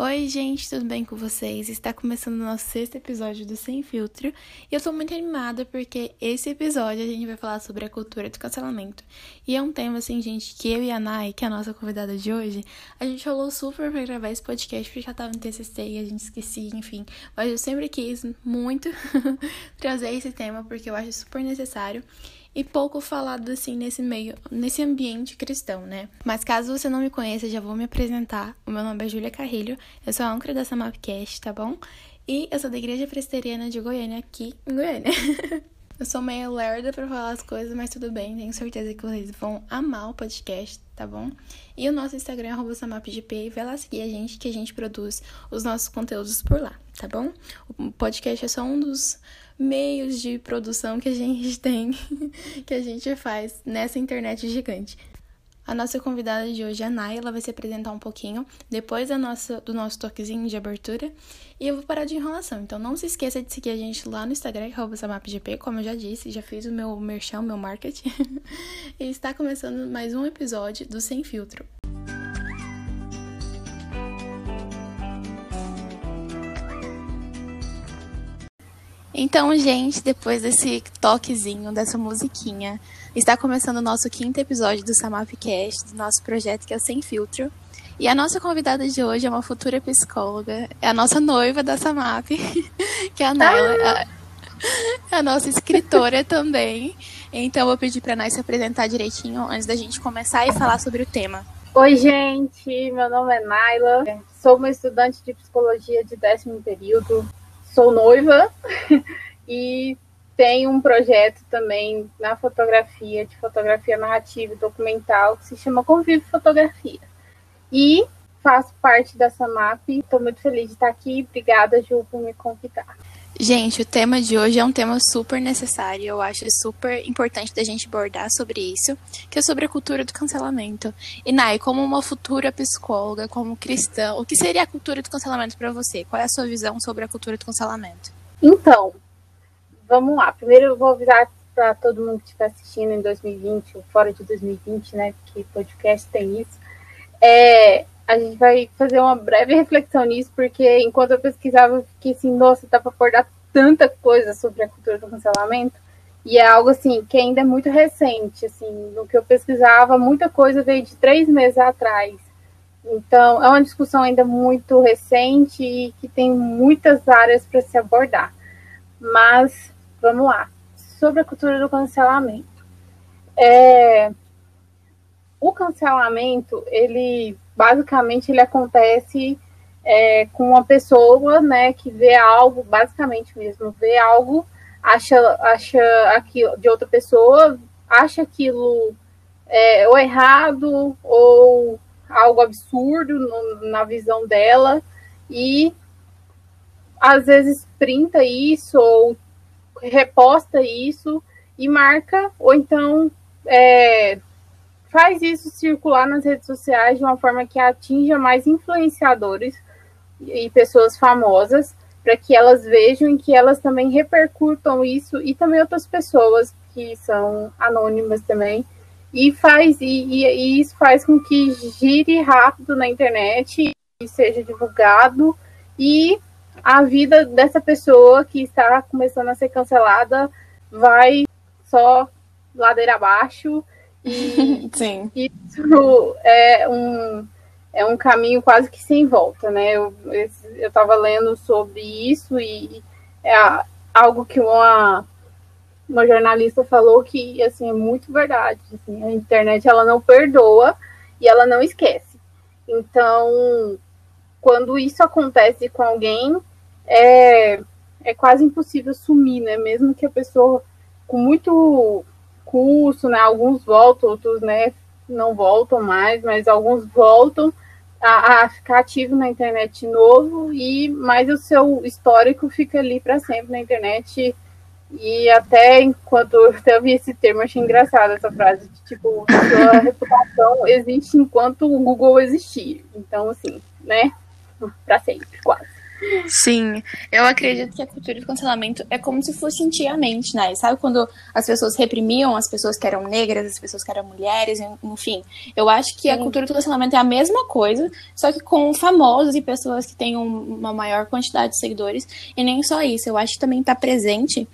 Oi, gente, tudo bem com vocês? Está começando o nosso sexto episódio do Sem Filtro e eu tô muito animada porque esse episódio a gente vai falar sobre a cultura do cancelamento. E é um tema, assim, gente, que eu e a Nai, que é a nossa convidada de hoje, a gente falou super pra gravar esse podcast porque já tava no TCC e a gente esquecia, enfim. Mas eu sempre quis muito trazer esse tema porque eu acho super necessário e pouco falado assim nesse meio, nesse ambiente cristão, né? Mas caso você não me conheça, já vou me apresentar. O meu nome é Júlia Carrilho, eu sou a âncora da Samapcast, tá bom? E eu sou da Igreja Presteriana de Goiânia, aqui em Goiânia. eu sou meio lerda pra falar as coisas, mas tudo bem, tenho certeza que vocês vão amar o podcast, tá bom? E o nosso Instagram é samapgp vai lá seguir a gente, que a gente produz os nossos conteúdos por lá, tá bom? O podcast é só um dos meios de produção que a gente tem, que a gente faz nessa internet gigante. A nossa convidada de hoje é a Nay, ela vai se apresentar um pouquinho depois da nossa, do nosso toquezinho de abertura. E eu vou parar de enrolação. Então não se esqueça de seguir a gente lá no Instagram, samapgp, como eu já disse, já fiz o meu merchan, meu marketing. e está começando mais um episódio do Sem Filtro. Então, gente, depois desse toquezinho, dessa musiquinha, está começando o nosso quinto episódio do Samapcast, do nosso projeto que é Sem Filtro. E a nossa convidada de hoje é uma futura psicóloga, é a nossa noiva da Samap, que é a Naila, a, a nossa escritora também. Então, eu vou pedir para a Nay se apresentar direitinho antes da gente começar e falar sobre o tema. Oi, gente, meu nome é Naila, sou uma estudante de psicologia de décimo período, sou noiva. E tenho um projeto também na fotografia, de fotografia narrativa e documental, que se chama Convive Fotografia. E faço parte dessa MAP. Estou muito feliz de estar aqui. Obrigada, Ju, por me convidar. Gente, o tema de hoje é um tema super necessário, eu acho super importante da gente abordar sobre isso, que é sobre a cultura do cancelamento. E Nai, como uma futura psicóloga, como cristã, o que seria a cultura do cancelamento para você? Qual é a sua visão sobre a cultura do cancelamento? Então, vamos lá. Primeiro eu vou avisar para todo mundo que estiver assistindo em 2020 ou fora de 2020, né, que podcast tem isso. É, a gente vai fazer uma breve reflexão nisso, porque enquanto eu pesquisava, eu fiquei assim, nossa, dá para abordar tanta coisa sobre a cultura do cancelamento. E é algo assim que ainda é muito recente, assim, no que eu pesquisava, muita coisa veio de três meses atrás. Então, é uma discussão ainda muito recente e que tem muitas áreas para se abordar. Mas, vamos lá. Sobre a cultura do cancelamento. É, o cancelamento, ele basicamente ele acontece é, com uma pessoa, né, que vê algo, basicamente mesmo, vê algo, acha, acha aquilo de outra pessoa, acha aquilo é, ou errado ou algo absurdo no, na visão dela e às vezes printa isso ou reposta isso e marca, ou então é, faz isso circular nas redes sociais de uma forma que atinja mais influenciadores e pessoas famosas, para que elas vejam e que elas também repercutam isso e também outras pessoas que são anônimas também. E faz e, e, e isso faz com que gire rápido na internet e seja divulgado e a vida dessa pessoa que está começando a ser cancelada vai só ladeira abaixo e Sim. isso é um, é um caminho quase que sem volta, né? Eu estava lendo sobre isso e é algo que uma, uma jornalista falou que assim, é muito verdade. Assim, a internet ela não perdoa e ela não esquece. Então, quando isso acontece com alguém, é, é quase impossível sumir, né? Mesmo que a pessoa com muito curso, né? Alguns voltam, outros, né? Não voltam mais, mas alguns voltam a, a ficar ativo na internet de novo e mais o seu histórico fica ali para sempre na internet e até enquanto eu até vi esse termo, achei engraçado essa frase, de, tipo, sua reputação existe enquanto o Google existir. Então, assim, né? Para sempre, quase. Sim, eu acredito que a cultura do cancelamento é como se fosse antigamente, né? Sabe quando as pessoas reprimiam as pessoas que eram negras, as pessoas que eram mulheres, enfim. Eu acho que Sim. a cultura do cancelamento é a mesma coisa, só que com famosos e pessoas que têm uma maior quantidade de seguidores. E nem só isso, eu acho que também está presente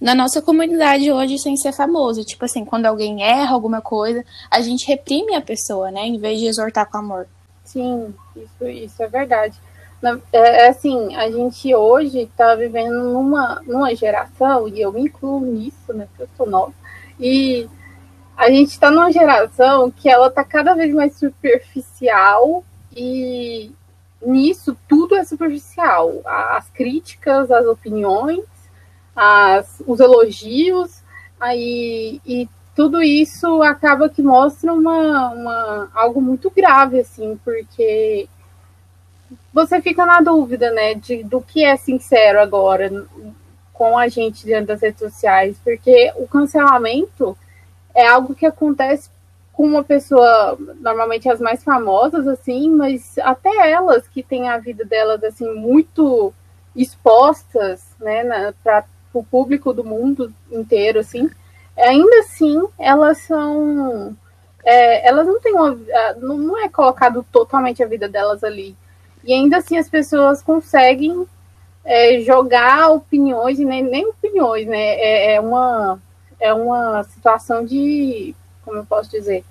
na nossa comunidade hoje sem ser famoso. Tipo assim, quando alguém erra alguma coisa, a gente reprime a pessoa, né? Em vez de exortar com amor. Sim, isso, isso é verdade. É, é assim, a gente hoje está vivendo numa, numa geração, e eu me incluo nisso, né? Porque eu sou nova, e a gente está numa geração que ela está cada vez mais superficial e nisso tudo é superficial. As críticas, as opiniões, as, os elogios, aí, e tudo isso acaba que mostra uma, uma, algo muito grave, assim, porque você fica na dúvida, né, de, do que é sincero agora com a gente diante das redes sociais, porque o cancelamento é algo que acontece com uma pessoa, normalmente as mais famosas, assim, mas até elas que têm a vida delas, assim, muito expostas, né, para o público do mundo inteiro, assim, ainda assim, elas são... É, elas não têm uma... Não, é colocado totalmente a vida delas ali, e ainda assim as pessoas conseguem é, jogar opiniões, e nem, nem opiniões, né? É, é, uma, é uma situação de, como eu posso dizer,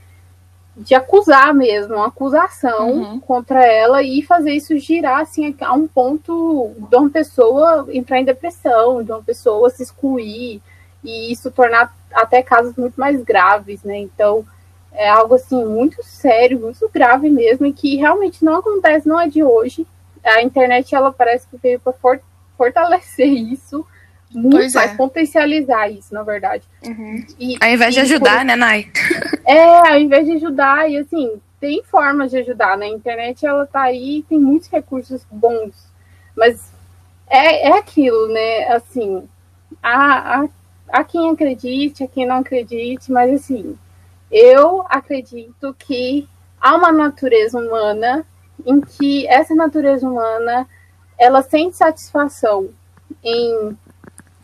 de acusar mesmo, uma acusação uhum. contra ela e fazer isso girar assim a um ponto de uma pessoa entrar em depressão, de uma pessoa se excluir e isso tornar até casos muito mais graves, né? Então, é algo assim muito sério, muito grave mesmo, e que realmente não acontece, não é de hoje. A internet ela parece que veio para for fortalecer isso, muito pois mais, é. potencializar isso, na verdade. Uhum. E, ao invés de ajudar, por... né, Nai? É, ao invés de ajudar, e assim, tem formas de ajudar, né? A internet ela tá aí, tem muitos recursos bons, mas é, é aquilo, né? Assim, a, a, a quem acredite, a quem não acredite, mas assim, eu acredito que há uma natureza humana em que essa natureza humana ela sente satisfação em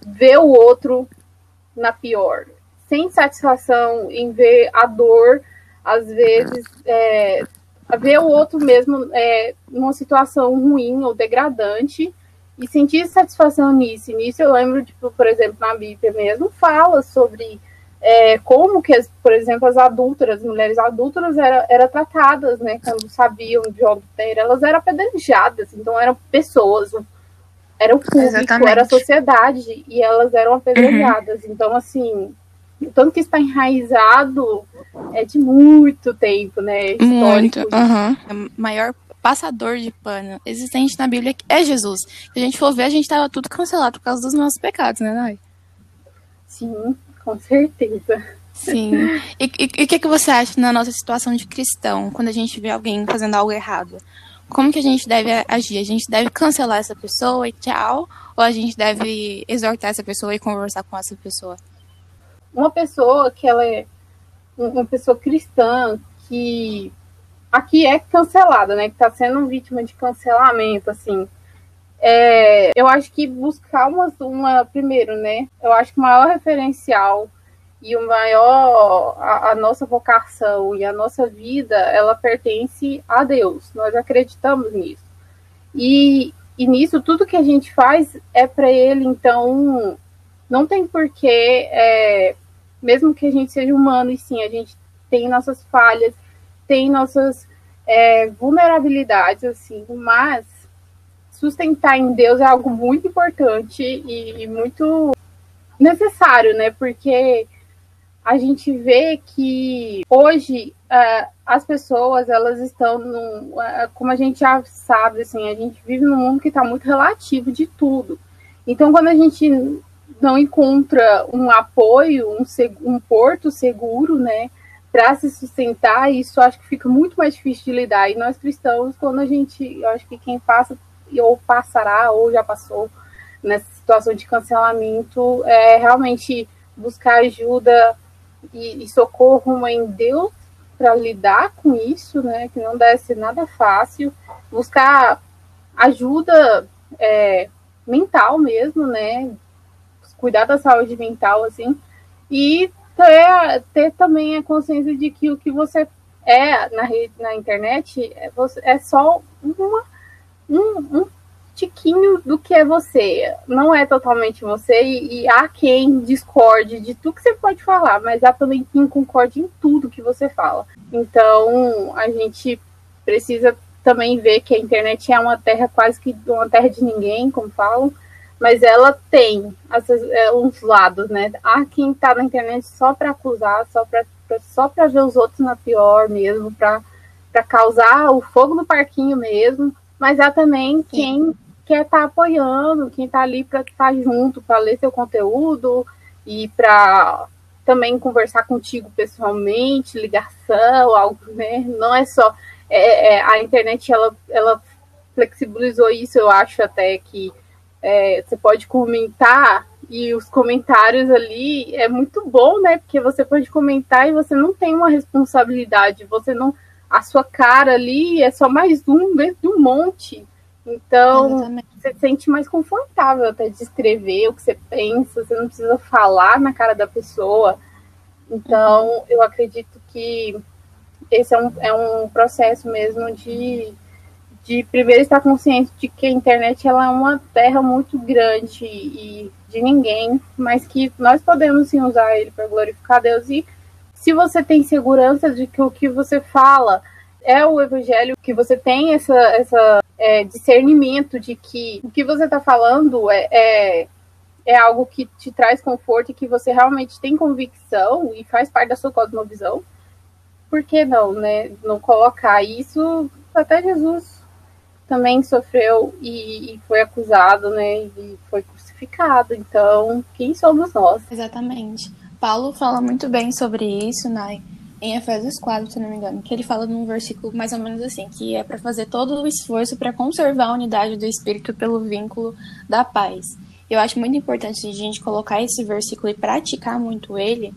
ver o outro na pior, sente satisfação em ver a dor, às vezes, é, ver o outro mesmo é, numa situação ruim ou degradante e sentir satisfação nisso. Nisso eu lembro, tipo, por exemplo, na Bíblia mesmo, fala sobre é, como que, as, por exemplo, as adultas, as mulheres adultas eram era tratadas, né, quando sabiam de obter, elas eram apedrejadas, então eram pessoas, era o público, Exatamente. era a sociedade, e elas eram apedrejadas. Uhum. Então, assim, tanto que está enraizado é de muito tempo, né? Histórico. Muito, uhum. O maior passador de pano existente na Bíblia é Jesus. Se a gente for ver, a gente estava tudo cancelado por causa dos nossos pecados, né, Nai? Sim, com certeza. Sim. E o que, que você acha na nossa situação de cristão, quando a gente vê alguém fazendo algo errado? Como que a gente deve agir? A gente deve cancelar essa pessoa e tchau? Ou a gente deve exortar essa pessoa e conversar com essa pessoa? Uma pessoa que ela é uma pessoa cristã que aqui é cancelada, né? Que está sendo vítima de cancelamento, assim. É, eu acho que buscar uma, uma, primeiro, né? Eu acho que o maior referencial e o maior, a, a, nossa vocação e a nossa vida, ela pertence a Deus. Nós acreditamos nisso. E, e nisso, tudo que a gente faz é para Ele, então não tem porquê, é, mesmo que a gente seja humano, e sim, a gente tem nossas falhas, tem nossas é, vulnerabilidades, assim, mas sustentar em Deus é algo muito importante e, muito necessário, né? Porque a gente vê que hoje uh, as pessoas elas estão num, uh, como a gente já sabe assim a gente vive num mundo que está muito relativo de tudo então quando a gente não encontra um apoio um, um porto seguro né para se sustentar isso acho que fica muito mais difícil de lidar e nós cristãos quando a gente eu acho que quem passa ou passará ou já passou nessa situação de cancelamento, é realmente buscar ajuda e, e socorro em Deus para lidar com isso, né? Que não deve ser nada fácil. Buscar ajuda é, mental mesmo, né? Cuidar da saúde mental, assim, e ter, ter também a consciência de que o que você é na, na internet é, você, é só uma, um, um tiquinho do que é você. Não é totalmente você, e, e, há quem discorde de tudo que você pode falar, mas há também quem concorde em tudo que você fala. Então, a gente precisa também ver que a internet é uma terra quase que uma terra de ninguém, como falam, mas ela tem é, uns lados, né? Há quem tá na internet só para acusar, só para só para ver os outros na pior mesmo, para causar o fogo no parquinho mesmo, mas há também Sim. quem quer estar tá apoiando, quem está ali para estar tá junto, para ler seu conteúdo e para também conversar contigo pessoalmente, ligação, algo, né? Não é só é, é, a internet, ela, ela flexibilizou isso, eu acho até que é, você pode comentar e os comentários ali é muito bom, né? Porque você pode comentar e você não tem uma responsabilidade, você não a sua cara ali é só mais um dentro de um monte. Então, Exatamente. você se sente mais confortável até de escrever o que você pensa, você não precisa falar na cara da pessoa. Então, uhum. eu acredito que esse é um, é um processo mesmo de, de primeiro estar consciente de que a internet ela é uma terra muito grande e de ninguém, mas que nós podemos sim usar ele para glorificar Deus. E se você tem segurança de que o que você fala é o evangelho, que você tem essa, essa é, discernimento de que o que você está falando é, é, é, algo que te traz conforto e que você realmente tem convicção e faz parte da sua cosmovisão, por que não, né? Não colocar isso? Até Jesus também sofreu e, e foi acusado, né? E foi crucificado. Então, quem somos nós? Exatamente. Paulo fala muito bem sobre isso, Nai. Né? em Efésios 4, se não me engano, que ele fala num versículo mais ou menos assim, que é para fazer todo o esforço para conservar a unidade do espírito pelo vínculo da paz. Eu acho muito importante a gente colocar esse versículo e praticar muito ele,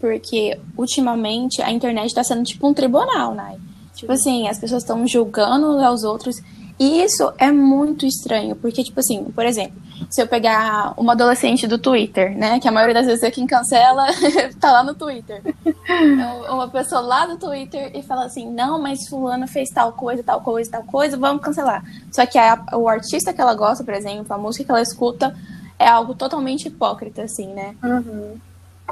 porque ultimamente a internet está sendo tipo um tribunal, né? Tipo assim, as pessoas estão julgando aos outros e isso é muito estranho, porque, tipo assim, por exemplo, se eu pegar uma adolescente do Twitter, né? Que a maioria das vezes é quem cancela tá lá no Twitter. Então, uma pessoa lá do Twitter e fala assim, não, mas fulano fez tal coisa, tal coisa, tal coisa, vamos cancelar. Só que a, o artista que ela gosta, por exemplo, a música que ela escuta, é algo totalmente hipócrita, assim, né? Uhum.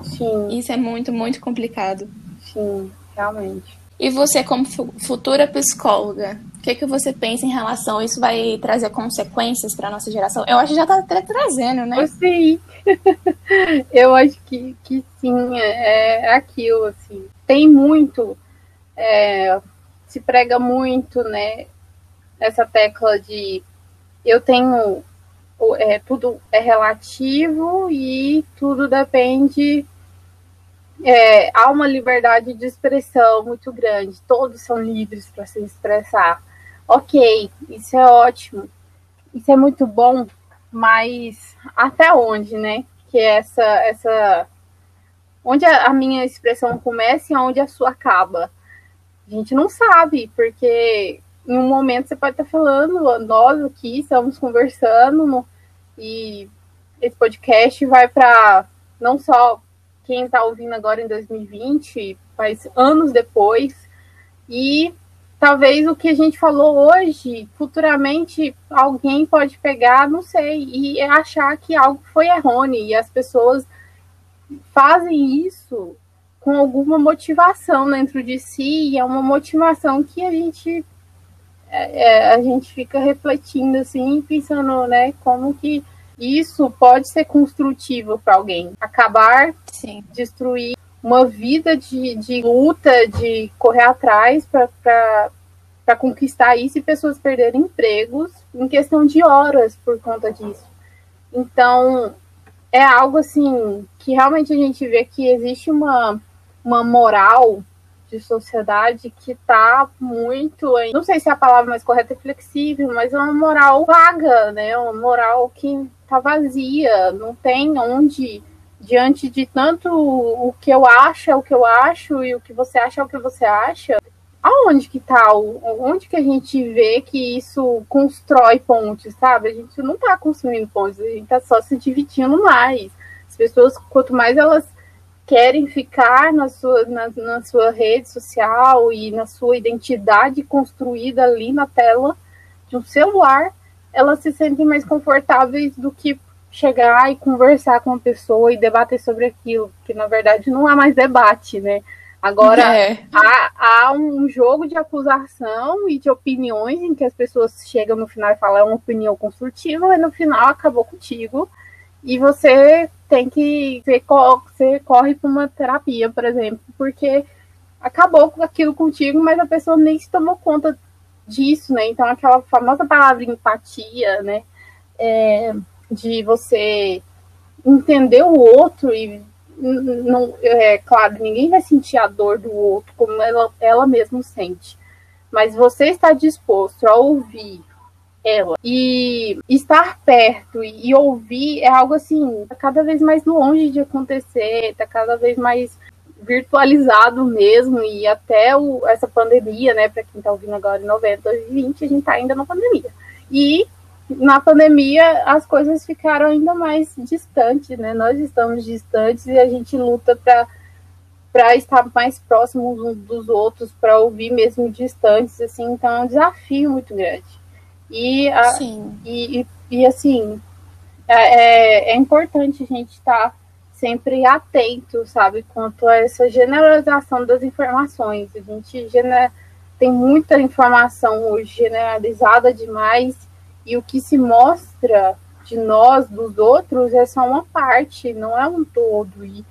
Sim. Isso é muito, muito complicado. Sim, realmente. E você, como futura psicóloga, que, que você pensa em relação? Isso vai trazer consequências para nossa geração? Eu acho que já está trazendo, né? Sim. Eu acho que, que sim, é, é aquilo, assim. Tem muito, é, se prega muito, né? Essa tecla de eu tenho é, tudo é relativo e tudo depende é, há uma liberdade de expressão muito grande, todos são livres para se expressar. Ok, isso é ótimo, isso é muito bom, mas até onde, né? Que essa, essa, onde a, minha expressão começa e onde a sua acaba. A gente não sabe, porque em um momento você pode estar falando, nós aqui estamos conversando no, e esse podcast vai para não só quem está ouvindo agora em 2020, faz anos depois, e talvez o que a gente falou hoje, futuramente alguém pode pegar, não sei, e achar que algo foi errôneo, e as pessoas fazem isso com alguma motivação dentro de si, e é uma motivação que a gente é, é a gente fica refletindo assim, pensando, né, como que isso pode ser construtivo para alguém. Acabar, Sim. destruir uma vida de, de luta, de correr atrás para conquistar isso e pessoas perderem empregos em questão de horas por conta disso. Então, é algo assim que realmente a gente vê que existe uma, uma moral de sociedade que está muito, não sei se é a palavra mais correta é flexível, mas é uma moral vaga, né? Uma moral que tá vazia, não tem onde, diante de tanto o que eu acho é o que eu acho e o que você acha é o que você acha, onde que tá, onde que a gente vê que isso constrói pontes, sabe? A gente não tá construindo pontes, a gente tá só se dividindo mais. As pessoas, quanto mais elas querem ficar na sua, na, na sua rede social e na sua identidade construída ali na tela de um celular, elas se sentem mais confortáveis do que chegar e conversar com a pessoa e debater sobre aquilo, que na verdade não há mais debate, né? Agora é. há, há, um jogo de acusação e de opiniões em que as pessoas chegam no final e falam é uma opinião construtiva e no final acabou contigo e você tem que você, você corre para uma terapia, por exemplo, porque acabou com aquilo contigo, mas a pessoa nem se tomou conta disso, né? Então aquela famosa palavra empatia, né? É, de você entender o outro e não, é claro, ninguém vai sentir a dor do outro como ela, ela mesma sente. Mas você está disposto a ouvir ela e estar perto e, e ouvir é algo assim, tá cada vez mais longe de acontecer, tá cada vez mais virtualizado mesmo e até o, essa pandemia, né, para quem está ouvindo agora em 90, 2020, a gente está ainda na pandemia. E na pandemia as coisas ficaram ainda mais distantes, né? Nós estamos distantes e a gente luta para para estar mais próximos uns dos outros, para ouvir mesmo distantes, assim, então é um desafio muito grande. E, a, Sim. E, e, e assim, é, é, é importante a gente estar tá sempre atento, sabe, quanto a essa generalização das informações. A gente tem muita informação hoje generalizada demais e o que se mostra de nós, dos outros, é só uma parte, não é um todo. E,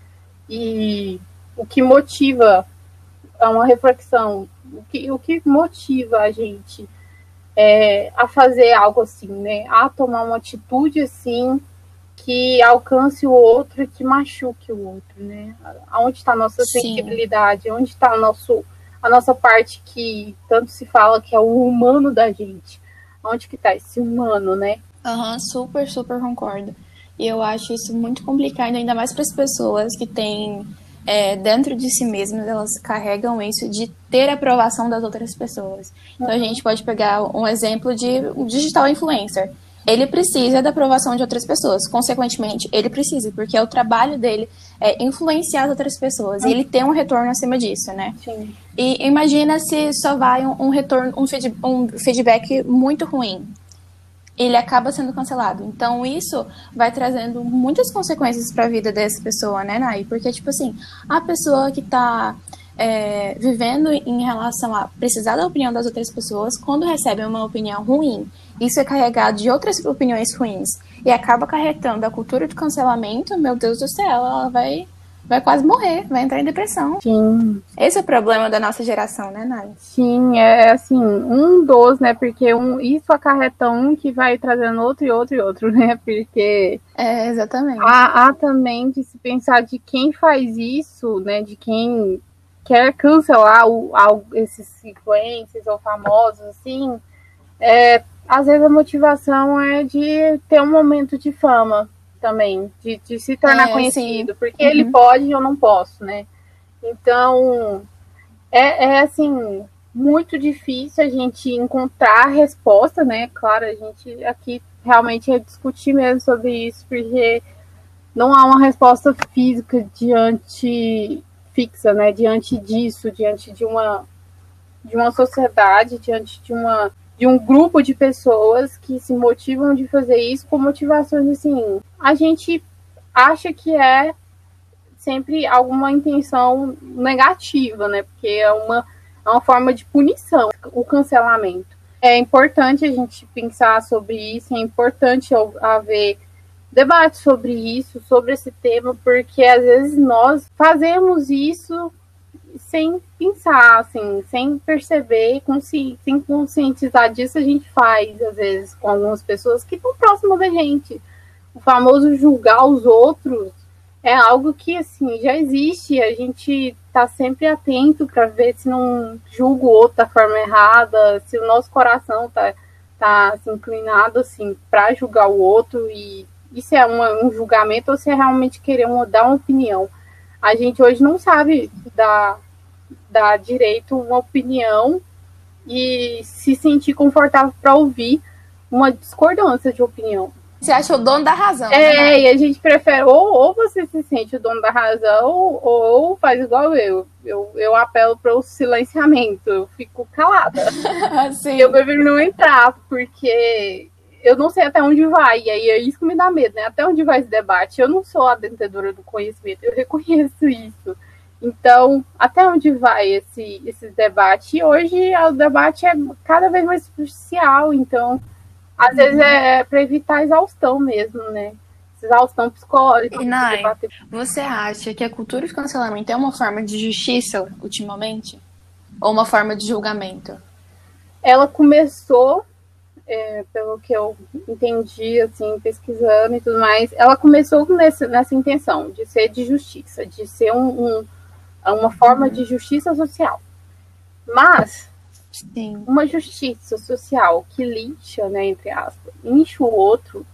e o que motiva é uma reflexão, o que, o que motiva a gente é, a fazer algo assim, né? A tomar uma atitude assim que alcance o outro e que machuque o outro, né? Aonde está a nossa Sim. sensibilidade? Onde está a nossa parte que tanto se fala que é o humano da gente? Onde que tá esse humano, né? Aham, uhum, super, super concordo. E eu acho isso muito complicado, ainda mais para as pessoas que têm é, dentro de si mesmas, elas carregam isso de ter aprovação das outras pessoas. Então a gente pode pegar um exemplo de um digital influencer. Ele precisa da aprovação de outras pessoas, consequentemente, ele precisa, porque é o trabalho dele é influenciar as outras pessoas, e ele tem um retorno acima disso, né? Sim. E imagina se só vai um, um retorno, um, feed, um feedback muito ruim. Ele acaba sendo cancelado. Então, isso vai trazendo muitas consequências para a vida dessa pessoa, né, Nai? Porque, tipo assim, a pessoa que está é, vivendo em relação a precisar da opinião das outras pessoas, quando recebe uma opinião ruim, isso é carregado de outras opiniões ruins e acaba carretando a cultura de cancelamento, meu Deus do céu, ela vai vai quase morrer, vai entrar em depressão. Sim. Esse é o problema da nossa geração, né, Nai? Sim, é assim, um dos, né? Porque um, isso acarreta um que vai trazendo outro e outro e outro, né? Porque. É, exatamente. Há, há também de se pensar de quem faz isso, né? De quem quer cancelar o, esses influencers ou famosos, assim. É, às vezes a motivação é de ter um momento de fama também, de, de se tornar é, conhecido, sim. porque uhum. ele pode e eu não posso, né? Então, é, é assim, muito difícil a gente encontrar a resposta, né? Claro, a gente aqui realmente é discutir mesmo sobre isso, porque não há uma resposta física diante fixa, né? Diante disso, diante de uma de uma sociedade, diante de uma de um grupo de pessoas que se motivam de fazer isso com motivações assim. A gente acha que é sempre alguma intenção negativa, né? Porque é uma, é uma forma de punição, o cancelamento. É importante a gente pensar sobre isso, é importante haver debate sobre isso, sobre esse tema, porque às vezes nós fazemos isso sem pensar, assim, sem perceber, consci sem conscientizar disso, a gente faz, às vezes, com algumas pessoas que estão próximas da gente. O famoso julgar os outros é algo que, assim, já existe, a gente está sempre atento para ver se não julga o outro da forma errada, se o nosso coração está tá, assim, inclinado, assim, para julgar o outro e isso é uma, um julgamento ou se é realmente querer uma, dar uma opinião. A gente hoje não sabe dar dar direito a uma opinião e se sentir confortável para ouvir uma discordância de opinião. Você acha o dono da razão. É, né? e a gente prefere, ou, ou você se sente o dono da razão, ou, ou faz igual eu. Eu, eu apelo para o silenciamento, eu fico calada. Sim. Eu prefiro não entrar, porque eu não sei até onde vai, e aí é isso que me dá medo, né? Até onde vai esse debate? Eu não sou a detentadora do conhecimento, eu reconheço isso. Então, até onde vai esse, esse debate? E hoje o debate é cada vez mais superficial, então, às vezes é para evitar a exaustão mesmo, né? Exaustão psicológica. E, Nai, você acha que a cultura de cancelamento é uma forma de justiça ultimamente? Ou uma forma de julgamento? Ela começou é, pelo que eu entendi, assim, pesquisando e tudo mais, ela começou nessa, nessa intenção de ser de justiça, de ser um, um uma forma de justiça social. Mas Sim. uma justiça social que lixa, né, entre aspas, incha o outro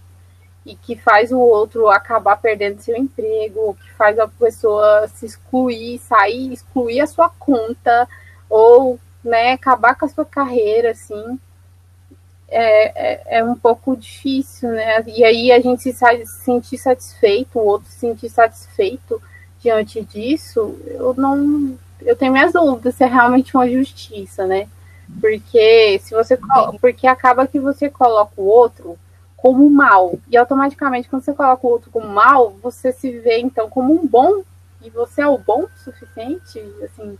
e que faz o outro acabar perdendo seu emprego, que faz a pessoa se excluir, sair, excluir a sua conta, ou né, acabar com a sua carreira, assim é, é, é, um pouco difícil, né? E aí a gente se, se sentir satisfeito, o outro se sentir satisfeito diante disso, eu não. Eu tenho minhas dúvidas se é realmente uma justiça, né? Porque se você porque acaba que você coloca o outro como mal e automaticamente quando você coloca o outro como mal, você se vê então como um bom e você é o bom o suficiente, assim,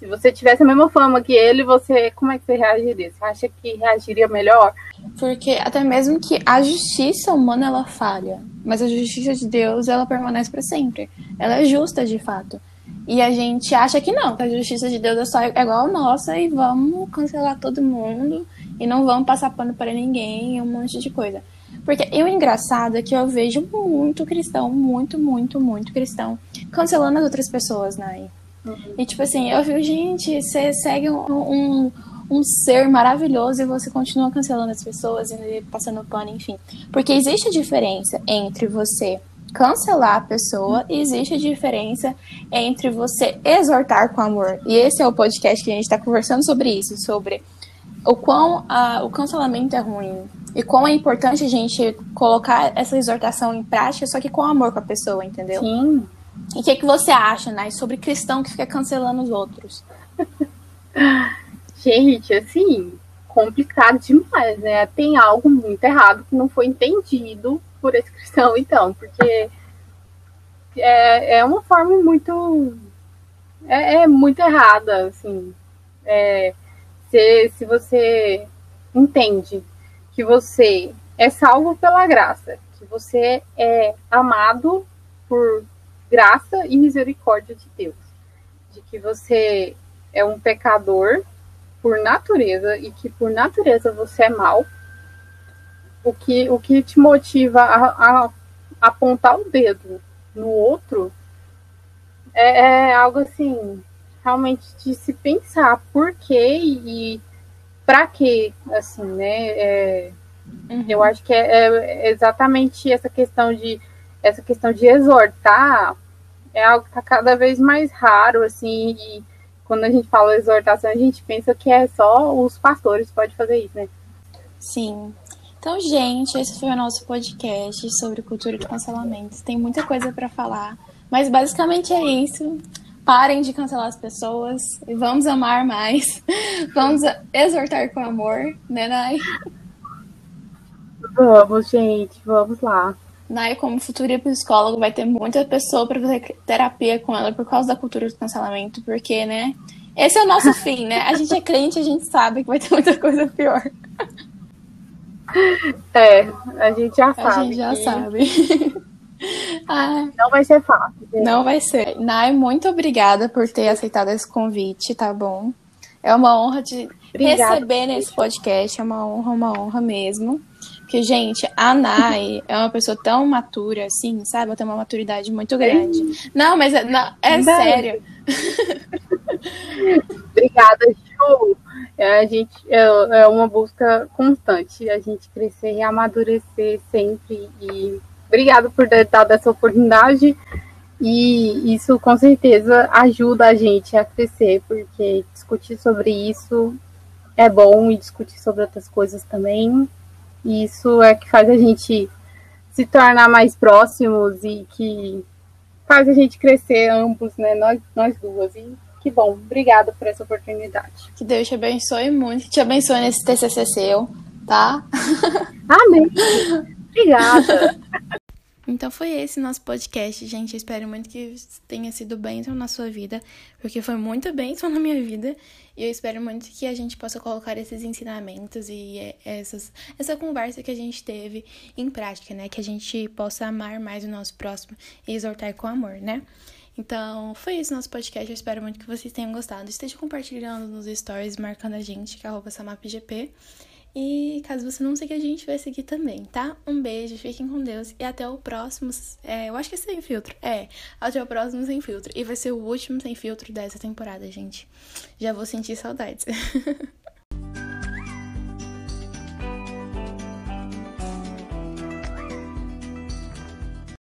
se você tivesse a mesma fama que ele, você como é que você reagiria? Você acha que reagiria melhor? Porque até mesmo que a justiça humana ela falha, mas a justiça de Deus ela permanece para sempre. Ela é justa de fato. E a gente acha que não, que a justiça de Deus é só igual a nossa e vamos cancelar todo mundo e não vamos passar pano para ninguém, um monte de coisa. Porque o engraçado é que eu vejo muito cristão, muito, muito, muito cristão, cancelando as outras pessoas, né? Uhum. E tipo assim, eu vi, gente, você segue um, um, um, ser maravilhoso e você continua cancelando as pessoas e passando pano, enfim. Porque existe a diferença entre você cancelar a pessoa e existe a diferença entre você exortar com amor. E esse é o podcast que a gente está conversando sobre isso, sobre o quão uh, o cancelamento é ruim e quão é importante a gente colocar essa exortação em prática, só que com amor com a pessoa, entendeu? Sim. E o que, que você acha, né, sobre cristão que fica cancelando os outros? Gente, assim, complicado demais, né? Tem algo muito errado que não foi entendido por esse cristão, então, porque é, é uma forma muito. É, é muito errada, assim. É, se, se você entende que você é salvo pela graça, que você é amado por graça e misericórdia de Deus, de que você é um pecador por natureza e que por natureza você é mal, o que, o que te motiva a, a apontar o dedo no outro é, é, algo assim, realmente de se pensar por quê e para quê, assim, né? É, uhum. Eu acho que é, é exatamente essa questão de essa questão de exortar é algo que está cada vez mais raro, assim, e quando a gente fala exortação, a gente pensa que é só os pastores que podem fazer isso, né? Sim. Então, gente, esse foi o nosso podcast sobre cultura de cancelamento. Tem muita coisa para falar, mas basicamente é isso. Parem de cancelar as pessoas e vamos amar mais. Vamos exortar com amor, né, Nai? Vamos, gente, vamos lá. Nai, como futura psicóloga, vai ter muita pessoa para fazer terapia com ela por causa da cultura do cancelamento, porque, né? Esse é o nosso fim, né? A gente é crente, a gente sabe que vai ter muita coisa pior. É, a gente já sabe. A gente já que... sabe. não vai ser fácil. Gente. Não vai ser. Nai, muito obrigada por ter aceitado esse convite, tá bom? É uma honra te Obrigada, receber nesse podcast, é uma honra, uma honra mesmo. Porque, gente, a Nai é uma pessoa tão matura, assim, sabe? Ela tem uma maturidade muito grande. Não, mas é, não, é sério. Obrigada, Ju. É, a gente, é, é uma busca constante, a gente crescer e amadurecer sempre. E obrigado por ter dado essa oportunidade. E isso com certeza ajuda a gente a crescer, porque discutir sobre isso é bom e discutir sobre outras coisas também. E isso é que faz a gente se tornar mais próximos e que faz a gente crescer ambos, né? Nós, nós duas. E que bom. Obrigada por essa oportunidade. Que Deus te abençoe muito. Te abençoe nesse TCC seu, tá? Amém. Obrigada. Então foi esse nosso podcast, gente. Eu espero muito que tenha sido bênção na sua vida, porque foi muito bênção na minha vida. E eu espero muito que a gente possa colocar esses ensinamentos e é, essas, essa conversa que a gente teve em prática, né? Que a gente possa amar mais o nosso próximo e exortar com amor, né? Então, foi esse nosso podcast. Eu espero muito que vocês tenham gostado. Esteja compartilhando nos stories, marcando a gente, que é arroba samapgp. E caso você não siga a gente, vai seguir também, tá? Um beijo, fiquem com Deus e até o próximo. É, eu acho que é sem filtro. É, até o próximo sem filtro. E vai ser o último sem filtro dessa temporada, gente. Já vou sentir saudades.